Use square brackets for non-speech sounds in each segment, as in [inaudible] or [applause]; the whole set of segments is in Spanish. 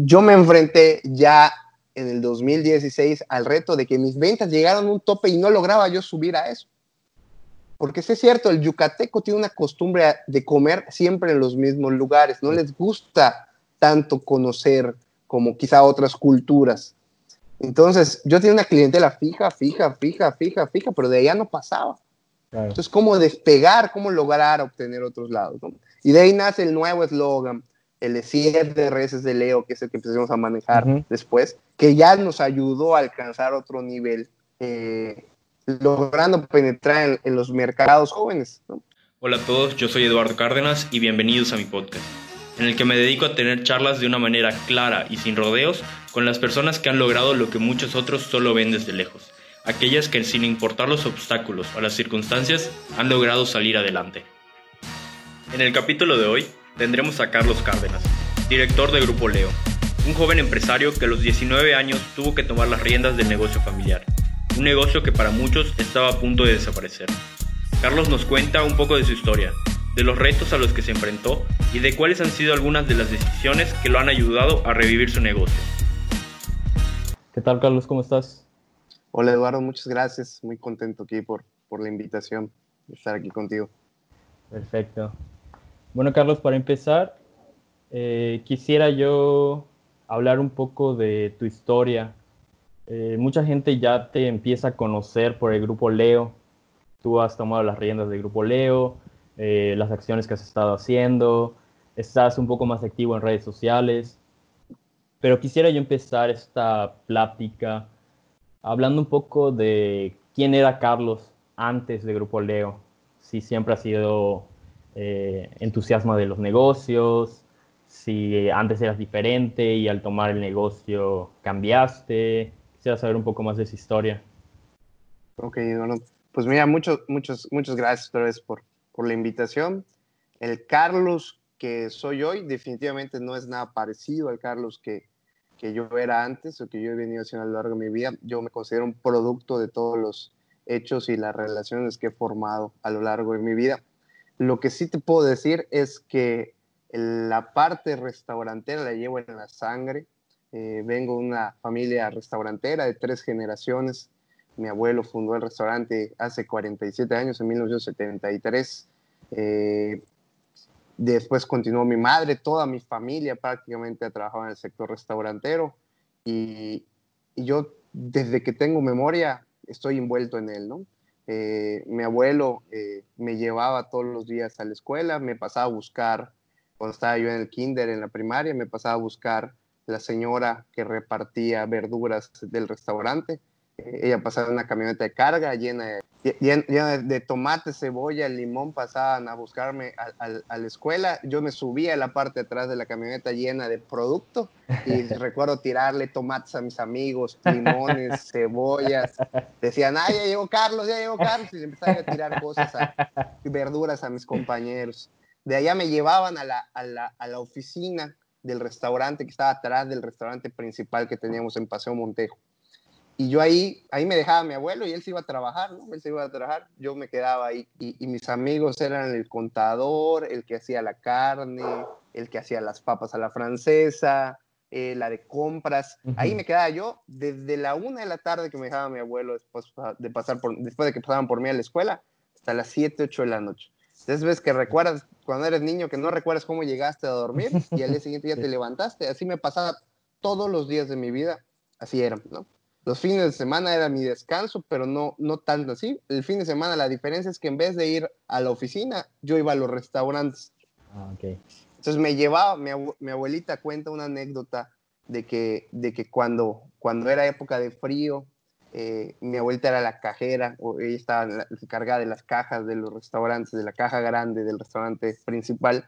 yo me enfrenté ya en el 2016 al reto de que mis ventas llegaron a un tope y no lograba yo subir a eso. Porque es cierto, el yucateco tiene una costumbre de comer siempre en los mismos lugares, no les gusta tanto conocer como quizá otras culturas. Entonces, yo tenía una clientela fija, fija, fija, fija, fija, pero de allá no pasaba. Entonces, ¿cómo despegar, cómo lograr obtener otros lados? Y de ahí nace el nuevo eslogan, el siete reces de Leo, que es el que empezamos a manejar después, que ya nos ayudó a alcanzar otro nivel, eh, logrando penetrar en, los mercados jóvenes. Hola a todos, yo soy Eduardo Cárdenas y bienvenidos a mi podcast, en el que me dedico a tener charlas de una manera clara y sin rodeos con las personas que han logrado lo que muchos otros solo ven desde lejos, aquellas que sin importar los obstáculos o las circunstancias han logrado salir adelante. En el capítulo de hoy tendremos a Carlos Cárdenas, director de Grupo Leo, un joven empresario que a los 19 años tuvo que tomar las riendas del negocio familiar, un negocio que para muchos estaba a punto de desaparecer. Carlos nos cuenta un poco de su historia, de los retos a los que se enfrentó y de cuáles han sido algunas de las decisiones que lo han ayudado a revivir su negocio. ¿Qué tal Carlos? ¿Cómo estás? Hola Eduardo, muchas gracias. Muy contento aquí por, por la invitación de estar aquí contigo. Perfecto. Bueno, Carlos, para empezar, eh, quisiera yo hablar un poco de tu historia. Eh, mucha gente ya te empieza a conocer por el grupo Leo. Tú has tomado las riendas del grupo Leo, eh, las acciones que has estado haciendo, estás un poco más activo en redes sociales. Pero quisiera yo empezar esta plática hablando un poco de quién era Carlos antes de Grupo Leo. Si siempre ha sido eh, entusiasmo de los negocios, si antes eras diferente y al tomar el negocio cambiaste. Quisiera saber un poco más de esa historia. Ok, bueno, pues mira, muchos, muchos, muchas gracias otra vez por, por la invitación. El Carlos que soy hoy definitivamente no es nada parecido al Carlos que, que yo era antes o que yo he venido haciendo a lo largo de mi vida. Yo me considero un producto de todos los hechos y las relaciones que he formado a lo largo de mi vida. Lo que sí te puedo decir es que la parte restaurantera la llevo en la sangre. Eh, vengo de una familia restaurantera de tres generaciones. Mi abuelo fundó el restaurante hace 47 años, en 1973. Eh, después continuó mi madre, toda mi familia prácticamente ha trabajado en el sector restaurantero. Y, y yo, desde que tengo memoria, estoy envuelto en él, ¿no? Eh, mi abuelo eh, me llevaba todos los días a la escuela, me pasaba a buscar, cuando estaba yo en el kinder, en la primaria, me pasaba a buscar la señora que repartía verduras del restaurante. Eh, ella pasaba una camioneta de carga llena de llena de, tomate, cebolla, limón, pasaban a buscarme a, la escuela. Yo me subía a la parte de atrás de la camioneta llena de producto y [laughs] recuerdo tirarle tomates a mis amigos, [laughs] limones, cebollas. Decían, ay, ya llegó Carlos, ya llegó Carlos. Y empezaba a tirar cosas, y [laughs] verduras a mis compañeros. De allá me llevaban a la, a la, a la oficina del restaurante que estaba atrás del restaurante principal que teníamos en Paseo Montejo y yo ahí, ahí me dejaba mi abuelo y él se iba a trabajar, ¿no? Él se iba a trabajar, yo me quedaba ahí. Y, mis amigos eran el contador, el que hacía la carne, el que hacía las papas a la francesa, eh, la de compras. Ahí me quedaba yo desde la una de la tarde que me dejaba mi abuelo después de, pasar por, después de que pasaban por mí a la escuela hasta las 7, 8 de la noche. Entonces ves que recuerdas cuando eres niño que no recuerdas cómo llegaste a dormir y al día siguiente ya [laughs] te levantaste. Así me pasaba todos los días de mi vida. Así era, ¿no? Los fines de semana era mi descanso, pero no, no tanto así. El fin de semana la diferencia es que en vez de ir a la oficina, yo iba a los restaurantes. Ah, Entonces me llevaba, mi, abuelita cuenta una anécdota de que, de que cuando, cuando era época de frío, eh, mi abuelita era la cajera, o ella estaba encargada de las cajas de los restaurantes, de la caja grande del restaurante principal.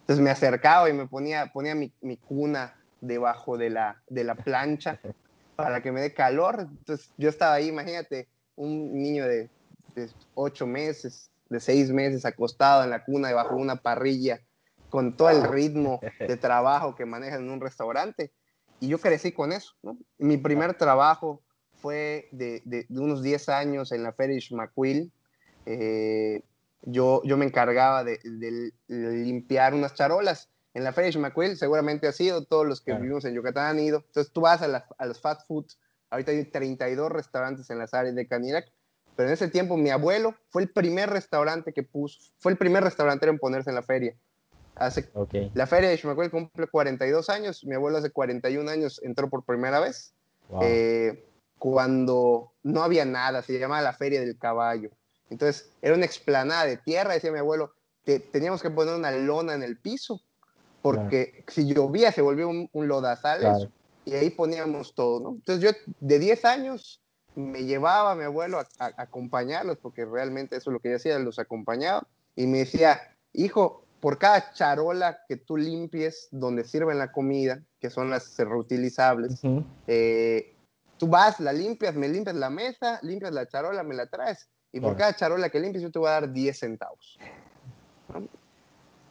Entonces me acercaba y me ponía, ponía mi, mi cuna debajo de la, de la plancha [laughs] para que me dé calor. Entonces yo estaba ahí, imagínate, un niño de, ocho meses, de seis meses, acostado en la cuna debajo de una parrilla, con todo el ritmo de [laughs] trabajo que manejan en un restaurante. Y yo crecí con eso. Mi primer trabajo fue de, unos 10 años en la Ferish McQuill. Eh, yo, yo me encargaba de, limpiar unas charolas en la Feria de seguramente ha sido, todos los que vivimos en Yucatán han ido. Entonces tú vas a, a los fast foods, ahorita hay 32 restaurantes en las áreas de Canirac, pero en ese tiempo mi abuelo fue el primer restaurante que puso, fue el primer restaurantero en ponerse en la feria. Hace, La feria de Shumacuel cumple 42 años, mi abuelo hace 41 años entró por primera vez, eh, cuando no había nada, se llamaba la feria del caballo. Entonces era una explanada de tierra, decía mi abuelo, que teníamos que poner una lona en el piso, porque si llovía se volvía un, lodazal y ahí poníamos todo, ¿no? Entonces yo de 10 años me llevaba a mi abuelo a, acompañarlos, porque realmente eso es lo que yo hacía, los acompañaba, y me decía, hijo, por cada charola que tú limpies donde sirven la comida, que son las reutilizables, eh, tú vas, la limpias, me limpias la mesa, limpias la charola, me la traes, y por cada charola que limpies yo te voy a dar 10 centavos.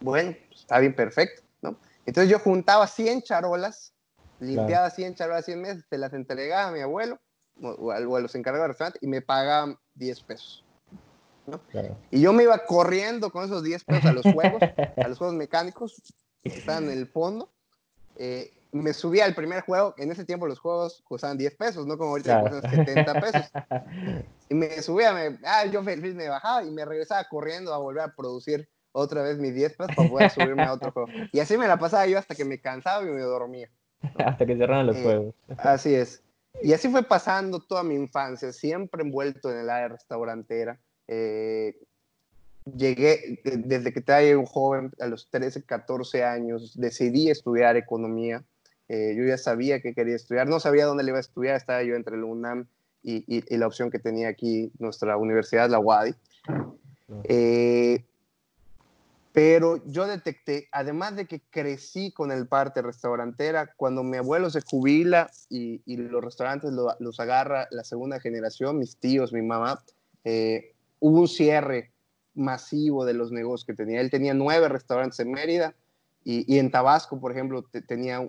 Bueno, está bien, perfecto, ¿no? Entonces yo juntaba 100 charolas, limpiaba 100 charolas, 100 meses, te las entregaba a mi abuelo, o a, los encargados del restaurante y me pagaban 10 pesos. Y yo me iba corriendo con esos 10 pesos a los juegos, [laughs] a los juegos mecánicos que estaban en el fondo. Eh, me subía al primer juego, en ese tiempo los juegos costaban 10 pesos, no como ahorita claro. 70 pesos. [laughs] Y me subía, me, ah, yo feliz me bajaba y me regresaba corriendo a volver a producir otra vez mis 10 pesos para poder subirme a otro juego. Y así me la pasaba yo hasta que me cansaba y me dormía. [laughs] hasta que cerraran los eh, juegos. Así es. Y así fue pasando toda mi infancia, siempre envuelto en el área restaurantera. Eh, llegué, desde que estaba un joven, a los 13, 14 años, decidí estudiar economía. Eh, yo ya sabía que quería estudiar, no sabía dónde le iba a estudiar, estaba yo entre el UNAM y, y, la opción que tenía aquí nuestra universidad, la UADI. Eh, pero yo detecté, además de que crecí con el parte restaurantera, cuando mi abuelo se jubila y, los restaurantes los agarra la segunda generación, mis tíos, mi mamá, eh, hubo un cierre masivo de los negocios que tenía. Él tenía nueve restaurantes en Mérida y, en Tabasco, por ejemplo, tenía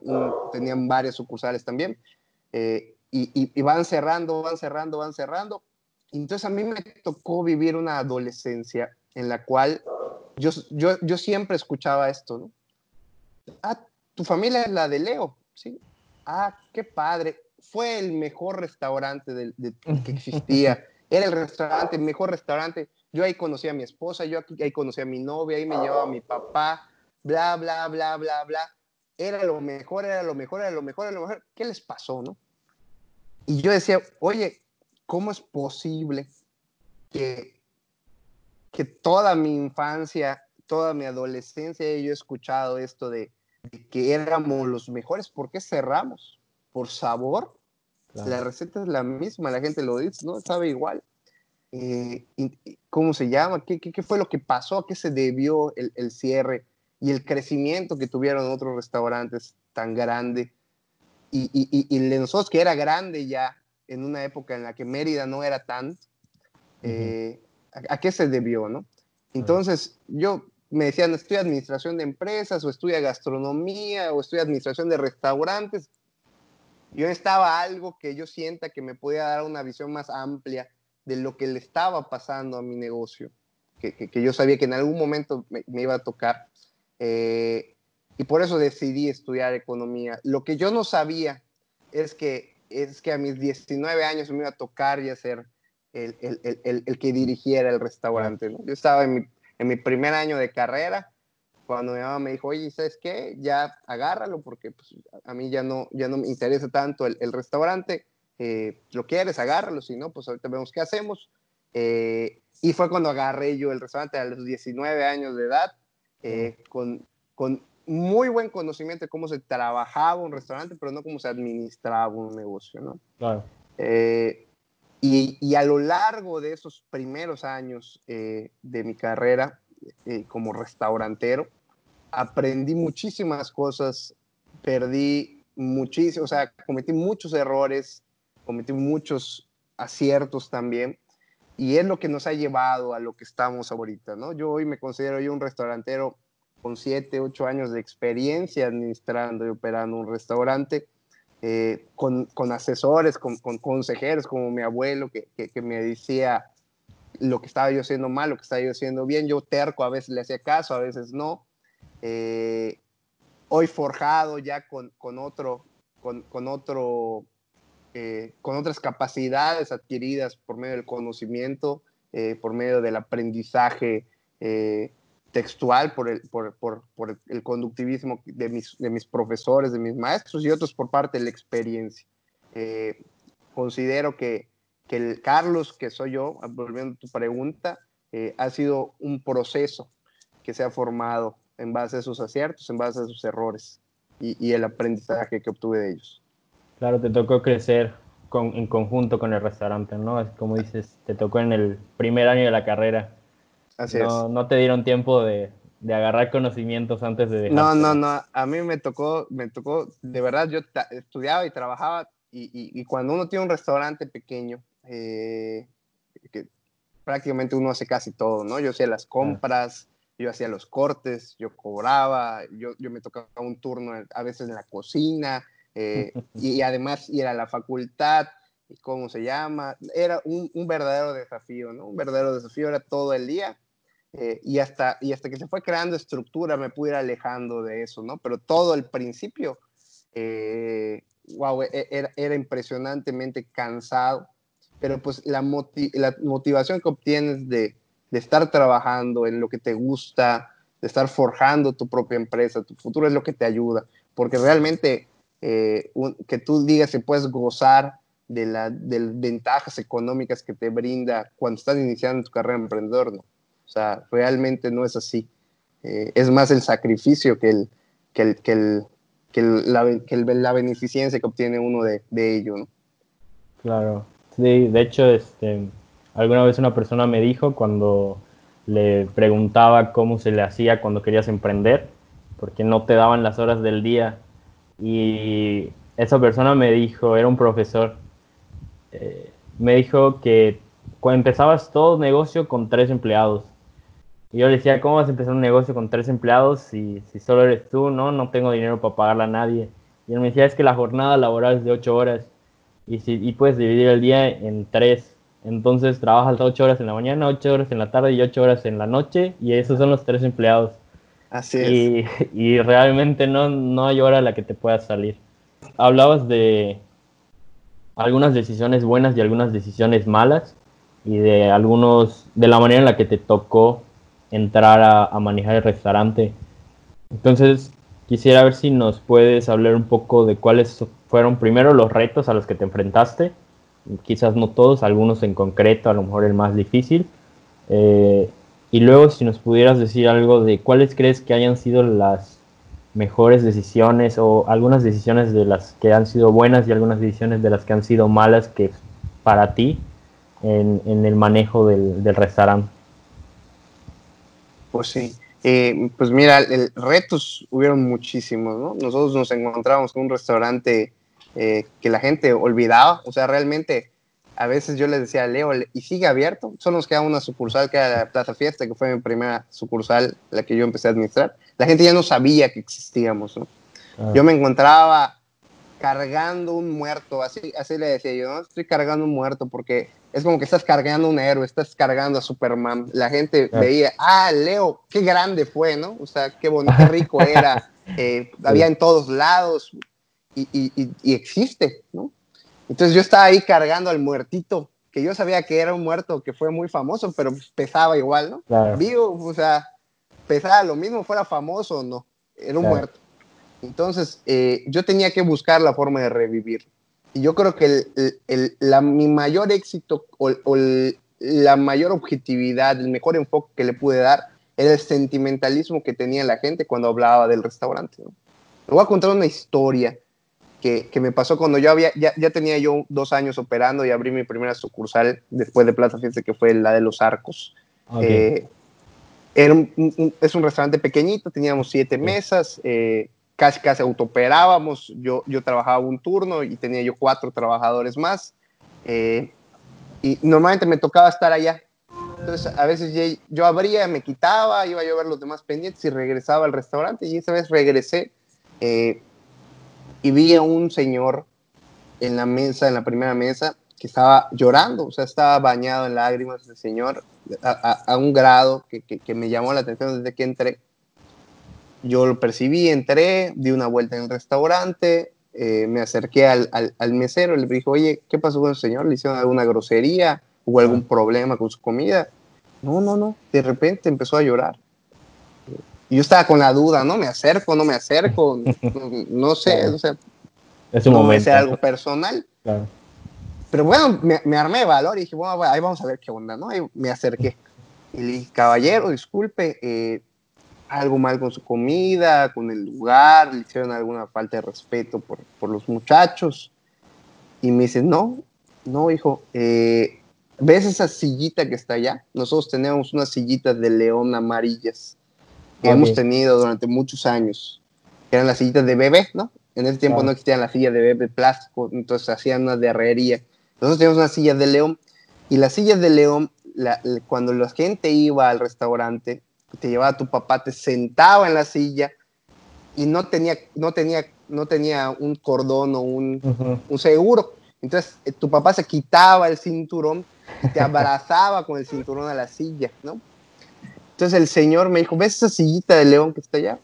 tenían varias sucursales también. Eh, y, y, van cerrando, van cerrando, van cerrando. Entonces a mí me tocó vivir una adolescencia en la cual yo, yo, yo siempre escuchaba esto, ¿no? Ah, tu familia es la de Leo, ¿sí? Ah, qué padre. Fue el mejor restaurante de, que existía. [laughs] Era el restaurante, el mejor restaurante. Yo ahí conocí a mi esposa, yo ahí conocí a mi novia, ahí me llevaba a mi papá, bla, bla, bla, bla, bla. Era lo mejor, era lo mejor, era lo mejor, era lo mejor. ¿Qué les pasó, no? Y yo decía, oye, ¿cómo es posible que que toda mi infancia, toda mi adolescencia yo he escuchado esto de, que éramos los mejores. ¿Por qué cerramos? ¿Por sabor? La receta es la misma, la gente lo dice, ¿no? Sabe igual. Eh, ¿Cómo se llama? ¿Qué, ¿Qué, fue lo que pasó? ¿A qué se debió el, el, cierre y el crecimiento que tuvieron otros restaurantes tan grande? Y, y, y, de nosotros que era grande ya en una época en la que Mérida no era tan, eh, a, qué se debió, ¿no? Entonces, yo me decían, estudia administración de empresas, o estudia gastronomía, o estudia administración de restaurantes. Yo estaba algo que yo sienta que me podía dar una visión más amplia de lo que le estaba pasando a mi negocio, que, que, yo sabía que en algún momento me, iba a tocar. Eh, y por eso decidí estudiar economía. Lo que yo no sabía es que, es que a mis 19 años me iba a tocar y hacer el, el, el, el que dirigiera el restaurante. Yo estaba en mi, en mi, primer año de carrera cuando mi mamá me dijo, oye, ¿sabes qué? Ya agárralo porque pues, a mí ya no, ya no me interesa tanto el, restaurante. Eh, lo quieres, agárralo, si no, pues ahorita vemos qué hacemos. Eh, y fue cuando agarré yo el restaurante a los 19 años de edad, eh, con, con muy buen conocimiento de cómo se trabajaba un restaurante, pero no cómo se administraba un negocio, ¿no? Claro. Eh, y, a lo largo de esos primeros años eh, de mi carrera eh, como restaurantero, aprendí muchísimas cosas, perdí muchísimo, o sea, cometí muchos errores, cometí muchos aciertos también, y es lo que nos ha llevado a lo que estamos ahorita, ¿no? Yo hoy me considero yo un restaurantero con 7, 8 años de experiencia administrando y operando un restaurante, eh, con, con, asesores, con, con, consejeros como mi abuelo que, que, me decía lo que estaba yo haciendo mal, lo que estaba yo haciendo bien. Yo terco, a veces le hacía caso, a veces no. Eh, hoy forjado ya con, con otro, con, con otro, eh, con otras capacidades adquiridas por medio del conocimiento, eh, por medio del aprendizaje eh, textual, por el, por, por, por el conductivismo de mis, de mis, profesores, de mis maestros y otros por parte de la experiencia. considero que, que, el Carlos, que soy yo, volviendo a tu pregunta, ha sido un proceso que se ha formado en base a sus aciertos, en base a sus errores y, y el aprendizaje que obtuve de ellos. Claro, te tocó crecer con, en conjunto con el restaurante, ¿no? Como dices, te tocó en el primer año de la carrera. Así no, es. No te dieron tiempo de, de, agarrar conocimientos antes de dejar. No, no, no. A mí me tocó, me tocó, de verdad, yo estudiaba y trabajaba y, y, y, cuando uno tiene un restaurante pequeño, eh, que prácticamente uno hace casi todo, ¿no? Yo hacía las compras, yo hacía los cortes, yo cobraba, yo, yo me tocaba un turno a veces en la cocina, eh, [laughs] y, además ir a la facultad, ¿cómo se llama? Era un, un, verdadero desafío, ¿no? Un verdadero desafío, era todo el día. Eh, y, hasta, y hasta que se fue creando estructura me pude ir alejando de eso, ¿no? Pero todo el principio, eh, wow, era, era, impresionantemente cansado, pero pues la, motiv la motivación que obtienes de, de estar trabajando en lo que te gusta, de estar forjando tu propia empresa, tu futuro es lo que te ayuda, porque realmente eh, que tú digas que puedes gozar de las de ventajas económicas que te brinda cuando estás iniciando tu carrera de emprendedor, ¿no? O sea, realmente no es así. Eh, es más el sacrificio que, el, que, el, que, el, que, la, la, beneficencia que obtiene uno de, de, ello, ¿no? Claro. Sí, de hecho, este, alguna vez una persona me dijo cuando le preguntaba cómo se le hacía cuando querías emprender, porque no te daban las horas del día y esa persona me dijo, era un profesor, eh, me dijo que cuando empezabas todo negocio con tres empleados. Y yo le decía, ¿cómo vas a empezar un negocio con tres empleados si, si solo eres tú? No, no tengo dinero para pagarle a nadie. Y él me decía, es que la jornada laboral es de ocho horas y, si, y puedes dividir el día en tres. Entonces trabajas ocho horas en la mañana, ocho horas en la tarde y ocho horas en la noche y esos son los tres empleados. Así es. Y, [laughs] y, realmente no, no hay hora a la que te puedas salir. Hablabas de algunas decisiones buenas y algunas decisiones malas y de algunos, de la manera en la que te tocó entrar a, manejar el restaurante. Entonces, quisiera ver si nos puedes hablar un poco de cuáles fueron primero los retos a los que te enfrentaste, quizás no todos, algunos en concreto, a lo mejor el más difícil, eh, y luego si nos pudieras decir algo de cuáles crees que hayan sido las mejores decisiones o algunas decisiones de las que han sido buenas y algunas decisiones de las que han sido malas que para ti en, el manejo del, restaurante. Pues sí, eh, pues mira, el, retos hubieron muchísimos, ¿no? Nosotros nos encontramos con un restaurante eh, que la gente olvidaba, o sea, realmente a veces yo les decía a Leo, ¿y sigue abierto? Solo nos queda una sucursal que era la Plaza Fiesta, que fue mi primera sucursal, la que yo empecé a administrar. La gente ya no sabía que existíamos, ¿no? Ah. Yo me encontraba cargando un muerto, así, así le decía yo, ¿no? Estoy cargando un muerto porque es como que estás cargando un héroe, estás cargando a Superman. La gente veía, ah, Leo, qué grande fue, ¿no? O sea, qué bonito, qué rico [laughs] era. Eh, había en todos lados y, y, y existe, ¿no? Entonces yo estaba ahí cargando al muertito, que yo sabía que era un muerto que fue muy famoso, pero pesaba igual, ¿no? Claro. Vivo, o sea, pesaba lo mismo, fuera famoso o no, era un claro. muerto. Entonces eh, yo tenía que buscar la forma de revivir. Y yo creo que el, el, el, la, mi mayor éxito o, o la mayor objetividad, el mejor enfoque que le pude dar era el sentimentalismo que tenía la gente cuando hablaba del restaurante. ¿no? Le voy a contar una historia que, que, me pasó cuando yo había, ya, ya, tenía yo dos años operando y abrí mi primera sucursal después de Plaza Fiesta, que fue la de los Arcos. Okay. Eh, era un, un, es un restaurante pequeñito, teníamos siete mesas, eh, casi casi autooperábamos, yo, yo trabajaba un turno y tenía yo cuatro trabajadores más. Eh, y normalmente me tocaba estar allá. Entonces, a veces yo abría, me quitaba, iba yo a ver los demás pendientes y regresaba al restaurante. Y esa vez regresé eh, y vi a un señor en la mesa, en la primera mesa, que estaba llorando, o sea, estaba bañado en lágrimas el señor, a, a, a un grado que, que, que, me llamó la atención desde que entré. Yo lo percibí, entré, di una vuelta en el restaurante, eh, me acerqué al, al, mesero, le dije, oye, ¿qué pasó con el señor? ¿Le hicieron alguna grosería? ¿Hubo algún problema con su comida? No, no, no. De repente empezó a llorar. Y yo estaba con la duda, ¿no? Me acerco, no me acerco, [laughs] no, sé, o sea, es un no momento. algo personal. Pero bueno, me, me, armé de valor y dije, bueno, ahí vamos a ver qué onda, ¿no? Y me acerqué. Y le dije, caballero, disculpe, eh, algo mal con su comida, con el lugar, le hicieron alguna falta de respeto por, por los muchachos. Y me dice, no, no, hijo, eh, ¿ves esa sillita que está allá? Nosotros tenemos unas sillitas de león amarillas que hemos tenido durante muchos años, que eran las sillitas de bebé, ¿no? En ese tiempo no existían las sillas de bebé plástico, entonces hacían una de herrería. Nosotros teníamos una silla de león y las sillas de león, cuando la gente iba al restaurante, te llevaba tu papá, te sentaba en la silla y no tenía, no tenía, no tenía un cordón o un, un seguro. Entonces eh, tu papá se quitaba el cinturón y te abrazaba con el cinturón a la silla, ¿no? Entonces el Señor me dijo, ¿ves esa sillita de león que está allá?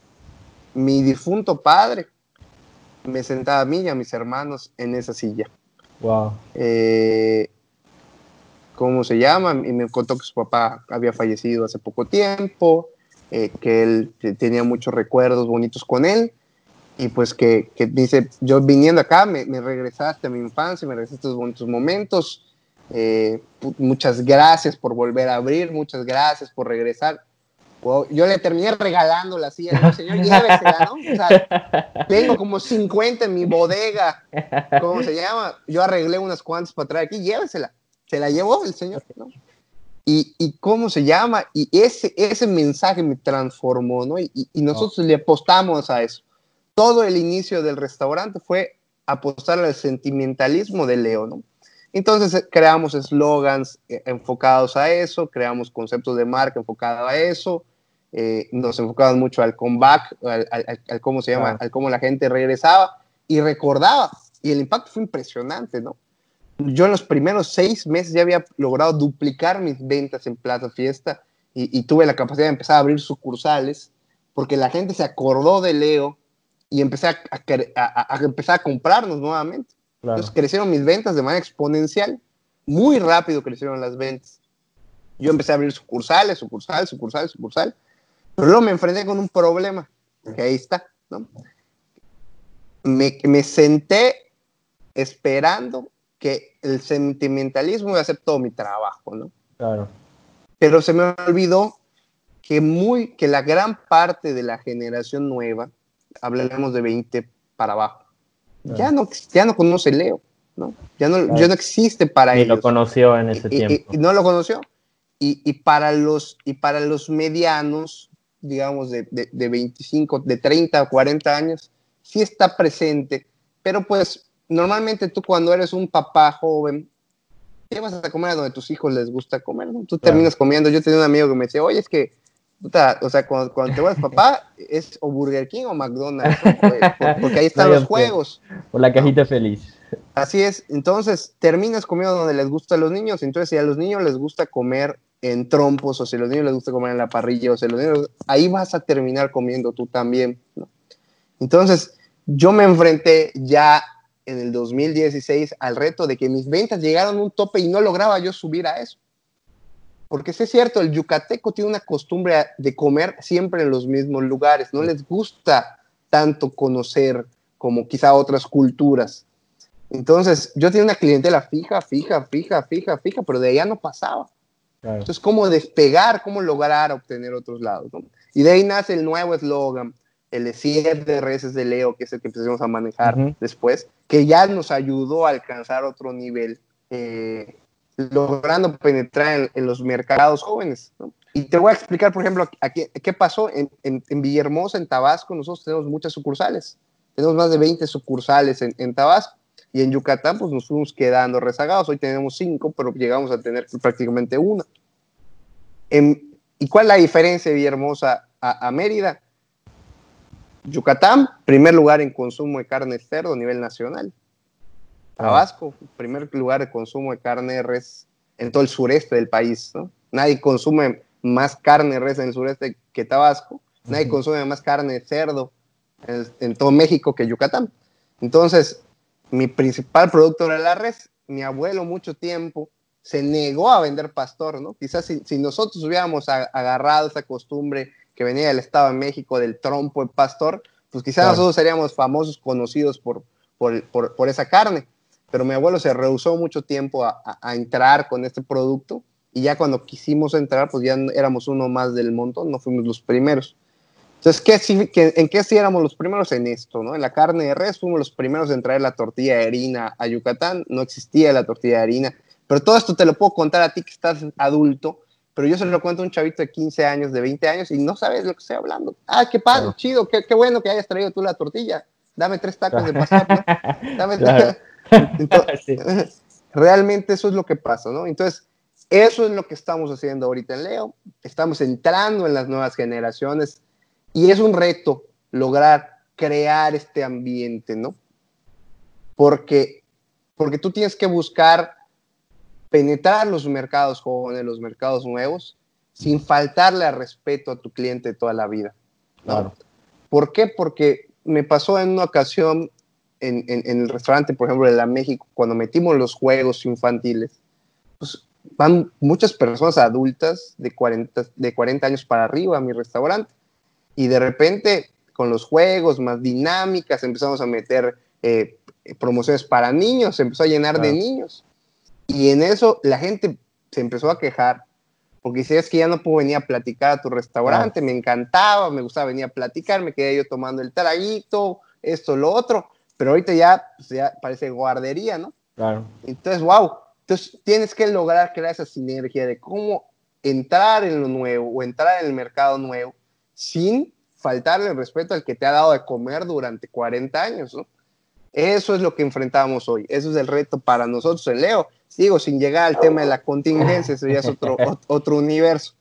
Mi difunto padre me sentaba a mí y a mis hermanos en esa silla. Wow. Eh, cómo se llama, y me contó que su papá había fallecido hace poco tiempo, eh, que él tenía muchos recuerdos bonitos con él, y pues que, que dice, yo viniendo acá, me, me, regresaste a mi infancia, me regresaste a estos bonitos momentos, eh, muchas gracias por volver a abrir, muchas gracias por regresar. Yo le terminé regalando la silla, señor, llévesela, ¿no? O sea, tengo como 50 en mi bodega, ¿cómo se llama? Yo arreglé unas cuantas para traer aquí, llévesela se la llevó el Señor, ¿no? Y, y, cómo se llama, y ese, ese mensaje me transformó, ¿no? Y, y nosotros le apostamos a eso. Todo el inicio del restaurante fue apostar al sentimentalismo de Leo, ¿no? Entonces eh, creamos eslogans eh, enfocados a eso, creamos conceptos de marca enfocados a eso, eh, nos enfocamos mucho al comeback, al, al, cómo se llama, al cómo la gente regresaba y recordaba. Y el impacto fue impresionante, ¿no? Yo en los primeros seis meses ya había logrado duplicar mis ventas en Plaza Fiesta y, tuve la capacidad de empezar a abrir sucursales porque la gente se acordó de Leo y empecé a, a, empezar a comprarnos nuevamente. Entonces crecieron mis ventas de manera exponencial. Muy rápido crecieron las ventas. Yo empecé a abrir sucursales, sucursales, sucursales, sucursales. Pero luego me enfrenté con un problema, que ahí está. ¿no? Me, me senté esperando que el sentimentalismo iba a ser todo mi trabajo, ¿no? Claro. Pero se me olvidó que, muy, que la gran parte de la generación nueva, hablaremos de 20 para abajo, ya, no, ya no conoce Leo, ¿no? Ya no, ya no existe para Ni ellos. lo conoció en ese tiempo. Y, no lo conoció. Y, y, para los, y para los medianos, digamos, de, de, de 25, de 30 o 40 años, sí está presente, pero pues normalmente tú cuando eres un papá joven, llevas a comer a donde tus hijos les gusta comer, ¿no? Tú terminas comiendo. Yo tenía un amigo que me decía, oye, es que, o sea, cuando, te vuelves papá, [laughs] es o Burger King o McDonald's, porque ahí están los juegos. O la cajita feliz. Así es. Entonces, terminas comiendo donde les gusta a los niños. Entonces, si a los niños les gusta comer en trompos, o si a los niños les gusta comer en la parrilla, o si a los niños, ahí vas a terminar comiendo tú también, ¿no? Entonces, yo me enfrenté ya en el 2016 al reto de que mis ventas llegaron a un tope y no lograba yo subir a eso. Porque es cierto, el yucateco tiene una costumbre de comer siempre en los mismos lugares, no les gusta tanto conocer como quizá otras culturas. Entonces, yo tenía una clientela fija, fija, fija, fija, fija, pero de allá no pasaba. Entonces, ¿cómo despegar, cómo lograr obtener otros lados? Y de ahí nace el nuevo eslogan, el de siete reces de Leo, que es el que empezamos a manejar después, que ya nos ayudó a alcanzar otro nivel, eh, logrando penetrar en, los mercados jóvenes. Y te voy a explicar, por ejemplo, aquí, qué pasó en, en, Villahermosa, en Tabasco. Nosotros tenemos muchas sucursales, tenemos más de 20 sucursales en, Tabasco. Y en Yucatán, pues nos fuimos quedando rezagados. Hoy tenemos cinco, pero llegamos a tener prácticamente una. ¿Y cuál es la diferencia de Villahermosa a, a Mérida? Yucatán, primer lugar en consumo de carne cerdo a nivel nacional. Tabasco, primer lugar de consumo de carne de res en todo el sureste del país. ¿no? Nadie consume más carne de res en el sureste que Tabasco. Nadie consume más carne de cerdo en, todo México que Yucatán. Entonces, mi principal producto era la res. Mi abuelo mucho tiempo se negó a vender pastor, ¿no? Quizás si, nosotros hubiéramos agarrado esa costumbre que venía del Estado de México del trompo de pastor, pues quizás nosotros seríamos famosos, conocidos por, por, esa carne. Pero mi abuelo se rehusó mucho tiempo a, entrar con este producto y ya cuando quisimos entrar, pues ya éramos uno más del montón, no fuimos los primeros. Entonces, ¿qué, ¿en qué sí éramos los primeros en esto? ¿no? En la carne de res fuimos los primeros en traer la tortilla de harina a Yucatán, no existía la tortilla de harina, pero todo esto te lo puedo contar a ti que estás adulto, pero yo se lo cuento a un chavito de 15 años, de 20 años, y no sabes lo que estoy hablando. Ah, qué padre, chido, qué, qué, bueno que hayas traído tú la tortilla. Dame tres tacos de pastor, ¿no? Dame [laughs] [laughs] [laughs] Realmente eso es lo que pasa, ¿no? Entonces, eso es lo que estamos haciendo ahorita en Leo. Estamos entrando en las nuevas generaciones y es un reto lograr crear este ambiente, ¿no? Porque, porque tú tienes que buscar penetrar los mercados jóvenes, los mercados nuevos, sin faltarle al respeto a tu cliente toda la vida. Claro. ¿Por qué? Porque me pasó en una ocasión en, el restaurante, por ejemplo, de la México, cuando metimos los juegos infantiles, pues van muchas personas adultas de 40, de 40 años para arriba a mi restaurante. Y de repente, con los juegos más dinámicas, empezamos a meter eh, promociones para niños, se empezó a llenar de niños. Y en eso la gente se empezó a quejar, porque si es que ya no puedo venir a platicar a tu restaurante, me encantaba, me gustaba venir a platicar, me quedé yo tomando el traguito, esto, lo otro, pero ahorita ya, pues, ya parece guardería, ¿no? Claro. Entonces, wow, entonces tienes que lograr crear esa sinergia de cómo entrar en lo nuevo o entrar en el mercado nuevo sin faltarle el respeto al que te ha dado de comer durante 40 años, ¿no? Eso es lo que enfrentamos hoy, eso es el reto para nosotros en Leo sigo sin llegar al tema de la contingencia, eso ya es otro, [laughs] otro universo.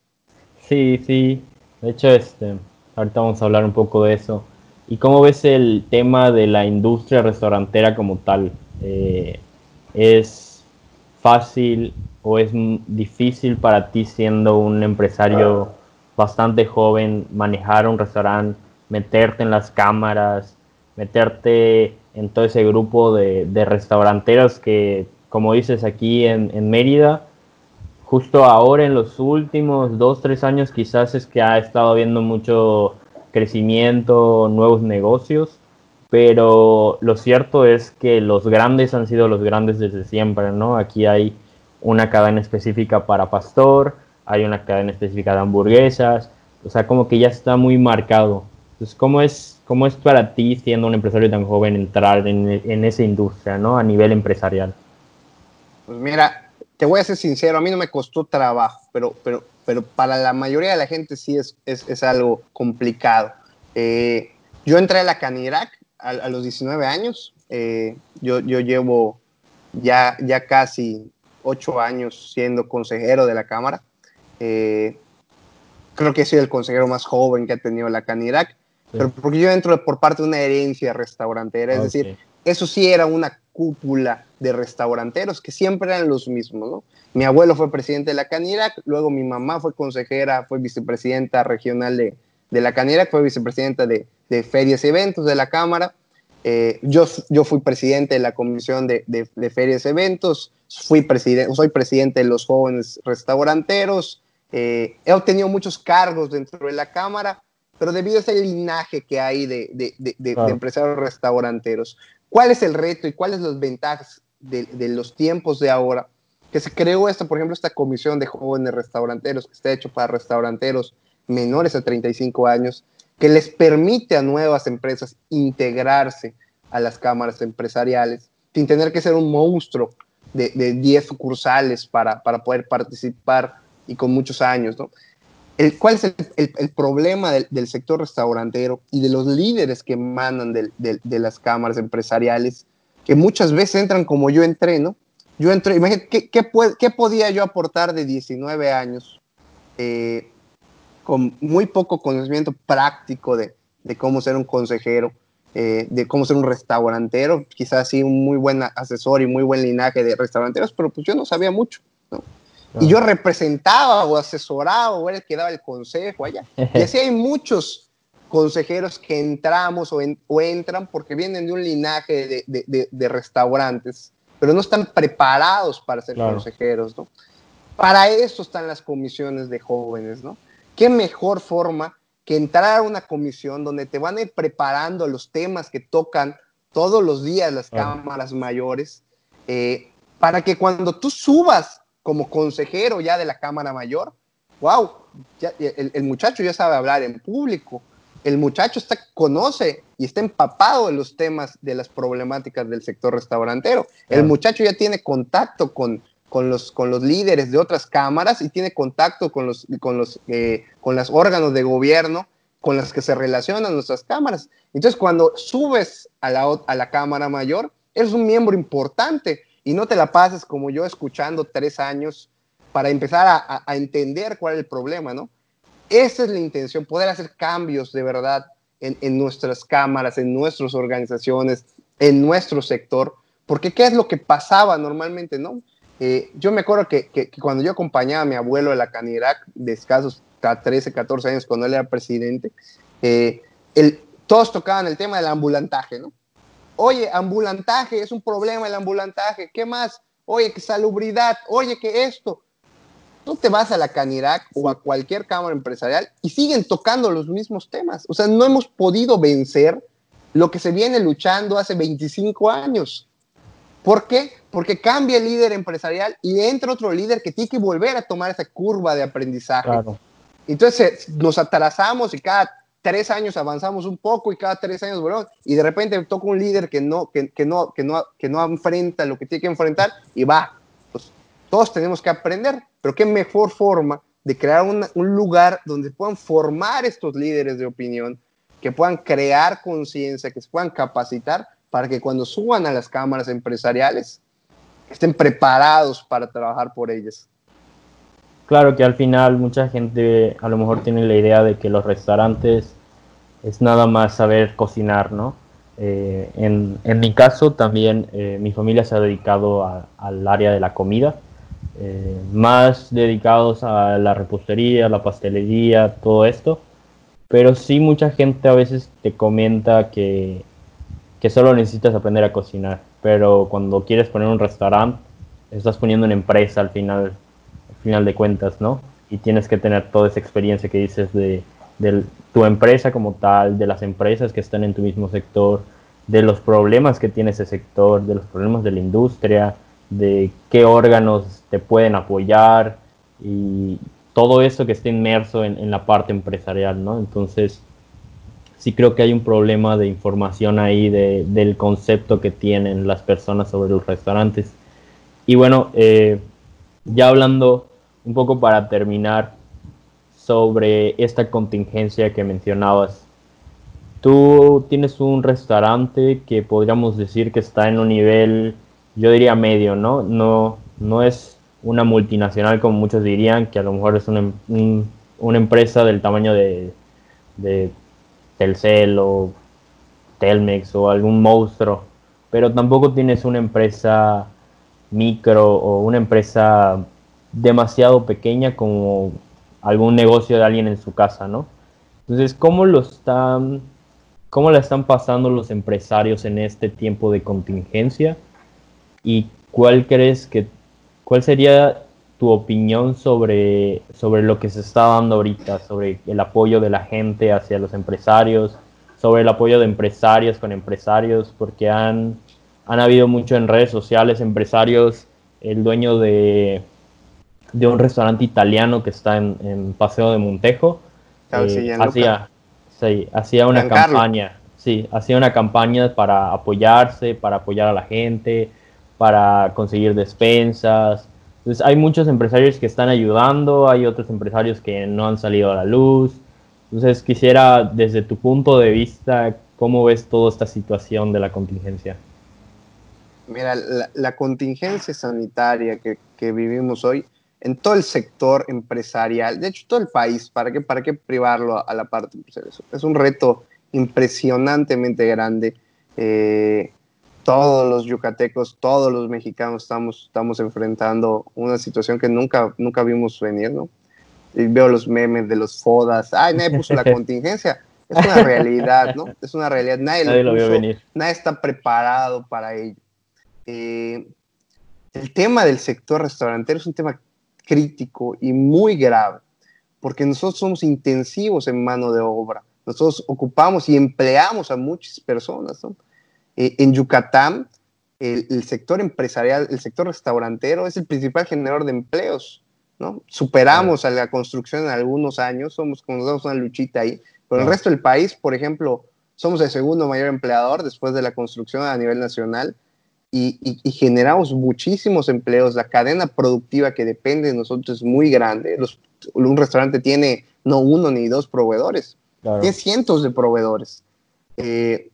Sí, sí. De hecho, este, ahorita vamos a hablar un poco de eso. ¿Y cómo ves el tema de la industria restaurantera como tal? Eh, ¿Es fácil o es difícil para ti siendo un empresario bastante joven manejar un restaurante, meterte en las cámaras, meterte en todo ese grupo de, de restauranteros que como dices, aquí en, Mérida, justo ahora en los últimos dos, tres años quizás es que ha estado habiendo mucho crecimiento, nuevos negocios, pero lo cierto es que los grandes han sido los grandes desde siempre, ¿no? Aquí hay una cadena específica para pastor, hay una cadena específica de hamburguesas, o sea, como que ya está muy marcado. Entonces, ¿cómo es, cómo es para ti, siendo un empresario tan joven, entrar en, en esa industria, ¿no? A nivel empresarial. Pues mira, te voy a ser sincero, a mí no me costó trabajo, pero, pero, pero para la mayoría de la gente sí es, es, algo complicado. Eh, yo entré a la Canirac a, los 19 años, eh, yo, yo llevo ya, ya casi ocho años siendo consejero de la Cámara. Eh, creo que he sido el consejero más joven que ha tenido la Canirac, pero porque yo entro por parte de una herencia restaurantera, es decir, eso sí era una cúpula de restauranteros que siempre eran los mismos, ¿no? Mi abuelo fue presidente de la Canirac, luego mi mamá fue consejera, fue vicepresidenta regional de, de la Canirac, fue vicepresidenta de, de, ferias y eventos de la Cámara. Eh, yo, yo fui presidente de la comisión de, de ferias y eventos, fui presidente, soy presidente de los jóvenes restauranteros, eh, he obtenido muchos cargos dentro de la Cámara, pero debido a ese linaje que hay de, de empresarios restauranteros, ¿Cuál es el reto y cuáles las ventajas de, los tiempos de ahora? Que se creó esta, por ejemplo, esta comisión de jóvenes restauranteros que está hecho para restauranteros menores a 35 años, que les permite a nuevas empresas integrarse a las cámaras empresariales sin tener que ser un monstruo de, 10 sucursales para, para, poder participar y con muchos años, ¿no? El, ¿Cuál es el, problema del, sector restaurantero y de los líderes que emanan de, las cámaras empresariales? Que muchas veces entran como yo entré, ¿no? Yo entré, imagínate, ¿qué, qué, podía yo aportar de 19 años eh, con muy poco conocimiento práctico de, cómo ser un consejero, eh, de cómo ser un restaurantero? Quizás sí, un muy buen asesor y muy buen linaje de restauranteros, pero pues yo no sabía mucho, ¿no? Y yo representaba o asesoraba o era el que daba el consejo allá. Y así hay muchos, consejeros que entramos o, entran porque vienen de un linaje de, restaurantes, pero no están preparados para ser consejeros, ¿no? Para eso están las comisiones de jóvenes, ¿no? ¿Qué mejor forma que entrar a una comisión donde te van a ir preparando los temas que tocan todos los días las cámaras mayores, eh, para que cuando tú subas como consejero ya de la Cámara Mayor, wow, el, muchacho ya sabe hablar en público, el muchacho está, conoce y está empapado en los temas de las problemáticas del sector restaurantero. El muchacho ya tiene contacto con, con, los, con los líderes de otras cámaras y tiene contacto con los, con los, eh, con los órganos de gobierno con las que se relacionan nuestras cámaras. Entonces, cuando subes a la, a la Cámara Mayor, eres un miembro importante y no te la pases como yo escuchando tres años para empezar a, a, entender cuál es el problema, ¿no? Esa es la intención, poder hacer cambios de verdad en, nuestras cámaras, en nuestras organizaciones, en nuestro sector, porque ¿qué es lo que pasaba normalmente, no? Eh, yo me acuerdo que, cuando yo acompañaba a mi abuelo de la Canirac, de escasos 13, 14 años, cuando él era presidente, eh, el, todos tocaban el tema del ambulantaje, ¿no? Oye, ambulantaje, es un problema el ambulantaje, ¿qué más? Oye, que salubridad, oye, que esto. Tú te vas a la Canirac o a cualquier cámara empresarial y siguen tocando los mismos temas. O sea, no hemos podido vencer lo que se viene luchando hace 25 años. ¿Por qué? Porque cambia el líder empresarial y entra otro líder que tiene que volver a tomar esa curva de aprendizaje. Entonces nos atrasamos y cada tres años avanzamos un poco y cada tres años volvemos y de repente toca un líder que no, que, que, no, que, no, que no enfrenta lo que tiene que enfrentar y va. Todos tenemos que aprender, pero qué mejor forma de crear un, lugar donde puedan formar estos líderes de opinión, que puedan crear conciencia, que se puedan capacitar para que cuando suban a las cámaras empresariales estén preparados para trabajar por ellas. Claro que al final mucha gente a lo mejor tiene la idea de que los restaurantes es nada más saber cocinar, ¿no? Eh, en, en, mi caso también eh, mi familia se ha dedicado al área de la comida, eh, más dedicados a la repostería, la pastelería, todo esto, pero sí mucha gente a veces te comenta que, que solo necesitas aprender a cocinar, pero cuando quieres poner un restaurante, estás poniendo una empresa al final final de cuentas, ¿no? Y tienes que tener toda esa experiencia que dices de, tu empresa como tal, de las empresas que están en tu mismo sector, de los problemas que tiene ese sector, de los problemas de la industria, de qué órganos te pueden apoyar y todo eso que esté inmerso en, la parte empresarial, ¿no? Entonces, sí creo que hay un problema de información ahí del concepto que tienen las personas sobre los restaurantes. Y bueno, eh, ya hablando un poco para terminar sobre esta contingencia que mencionabas. Tú tienes un restaurante que podríamos decir que está en un nivel, yo diría medio, ¿no? No, no es una multinacional como muchos dirían, que a lo mejor es una, una empresa del tamaño de, de Telcel o Telmex o algún monstruo, pero tampoco tienes una empresa micro o una empresa demasiado pequeña como algún negocio de alguien en su casa, ¿no? Entonces, ¿cómo lo están, cómo la están pasando los empresarios en este tiempo de contingencia? ¿Y cuál crees que, cuál sería tu opinión sobre, sobre lo que se está dando ahorita, sobre el apoyo de la gente hacia los empresarios, sobre el apoyo de empresarios con empresarios, porque han, han habido mucho en redes sociales empresarios, el dueño de, de un restaurante italiano que está en, Paseo de Montejo. Eh, hacía, sí, hacía una campaña, sí, hacía una campaña para apoyarse, para apoyar a la gente, para conseguir despensas. Entonces hay muchos empresarios que están ayudando, hay otros empresarios que no han salido a la luz. Entonces quisiera, desde tu punto de vista, ¿cómo ves toda esta situación de la contingencia? Mira, la, contingencia sanitaria que, que, vivimos hoy en todo el sector empresarial, de hecho todo el país, ¿para qué, para qué privarlo a, la parte empresarial? Es un reto impresionantemente grande. Eh, todos los yucatecos, todos los mexicanos estamos, estamos enfrentando una situación que nunca, nunca vimos venir, ¿no? Y veo los memes de los fodas, ay, nadie puso la [laughs] contingencia. Es una realidad, ¿no? Es una realidad. Nadie, lo, vio venir. Nadie está preparado para ello. Eh, el tema del sector restaurantero es un tema crítico y muy grave, porque nosotros somos intensivos en mano de obra. Nosotros ocupamos y empleamos a muchas personas. ¿no? Eh, en Yucatán, el, sector empresarial, el sector restaurantero es el principal generador de empleos. ¿no? Superamos a la construcción en algunos años, somos como damos una luchita ahí, pero el resto del país, por ejemplo, somos el segundo mayor empleador después de la construcción a nivel nacional y, generamos muchísimos empleos. La cadena productiva que depende de nosotros es muy grande. un restaurante tiene no uno ni dos proveedores, tiene cientos de proveedores. Eh,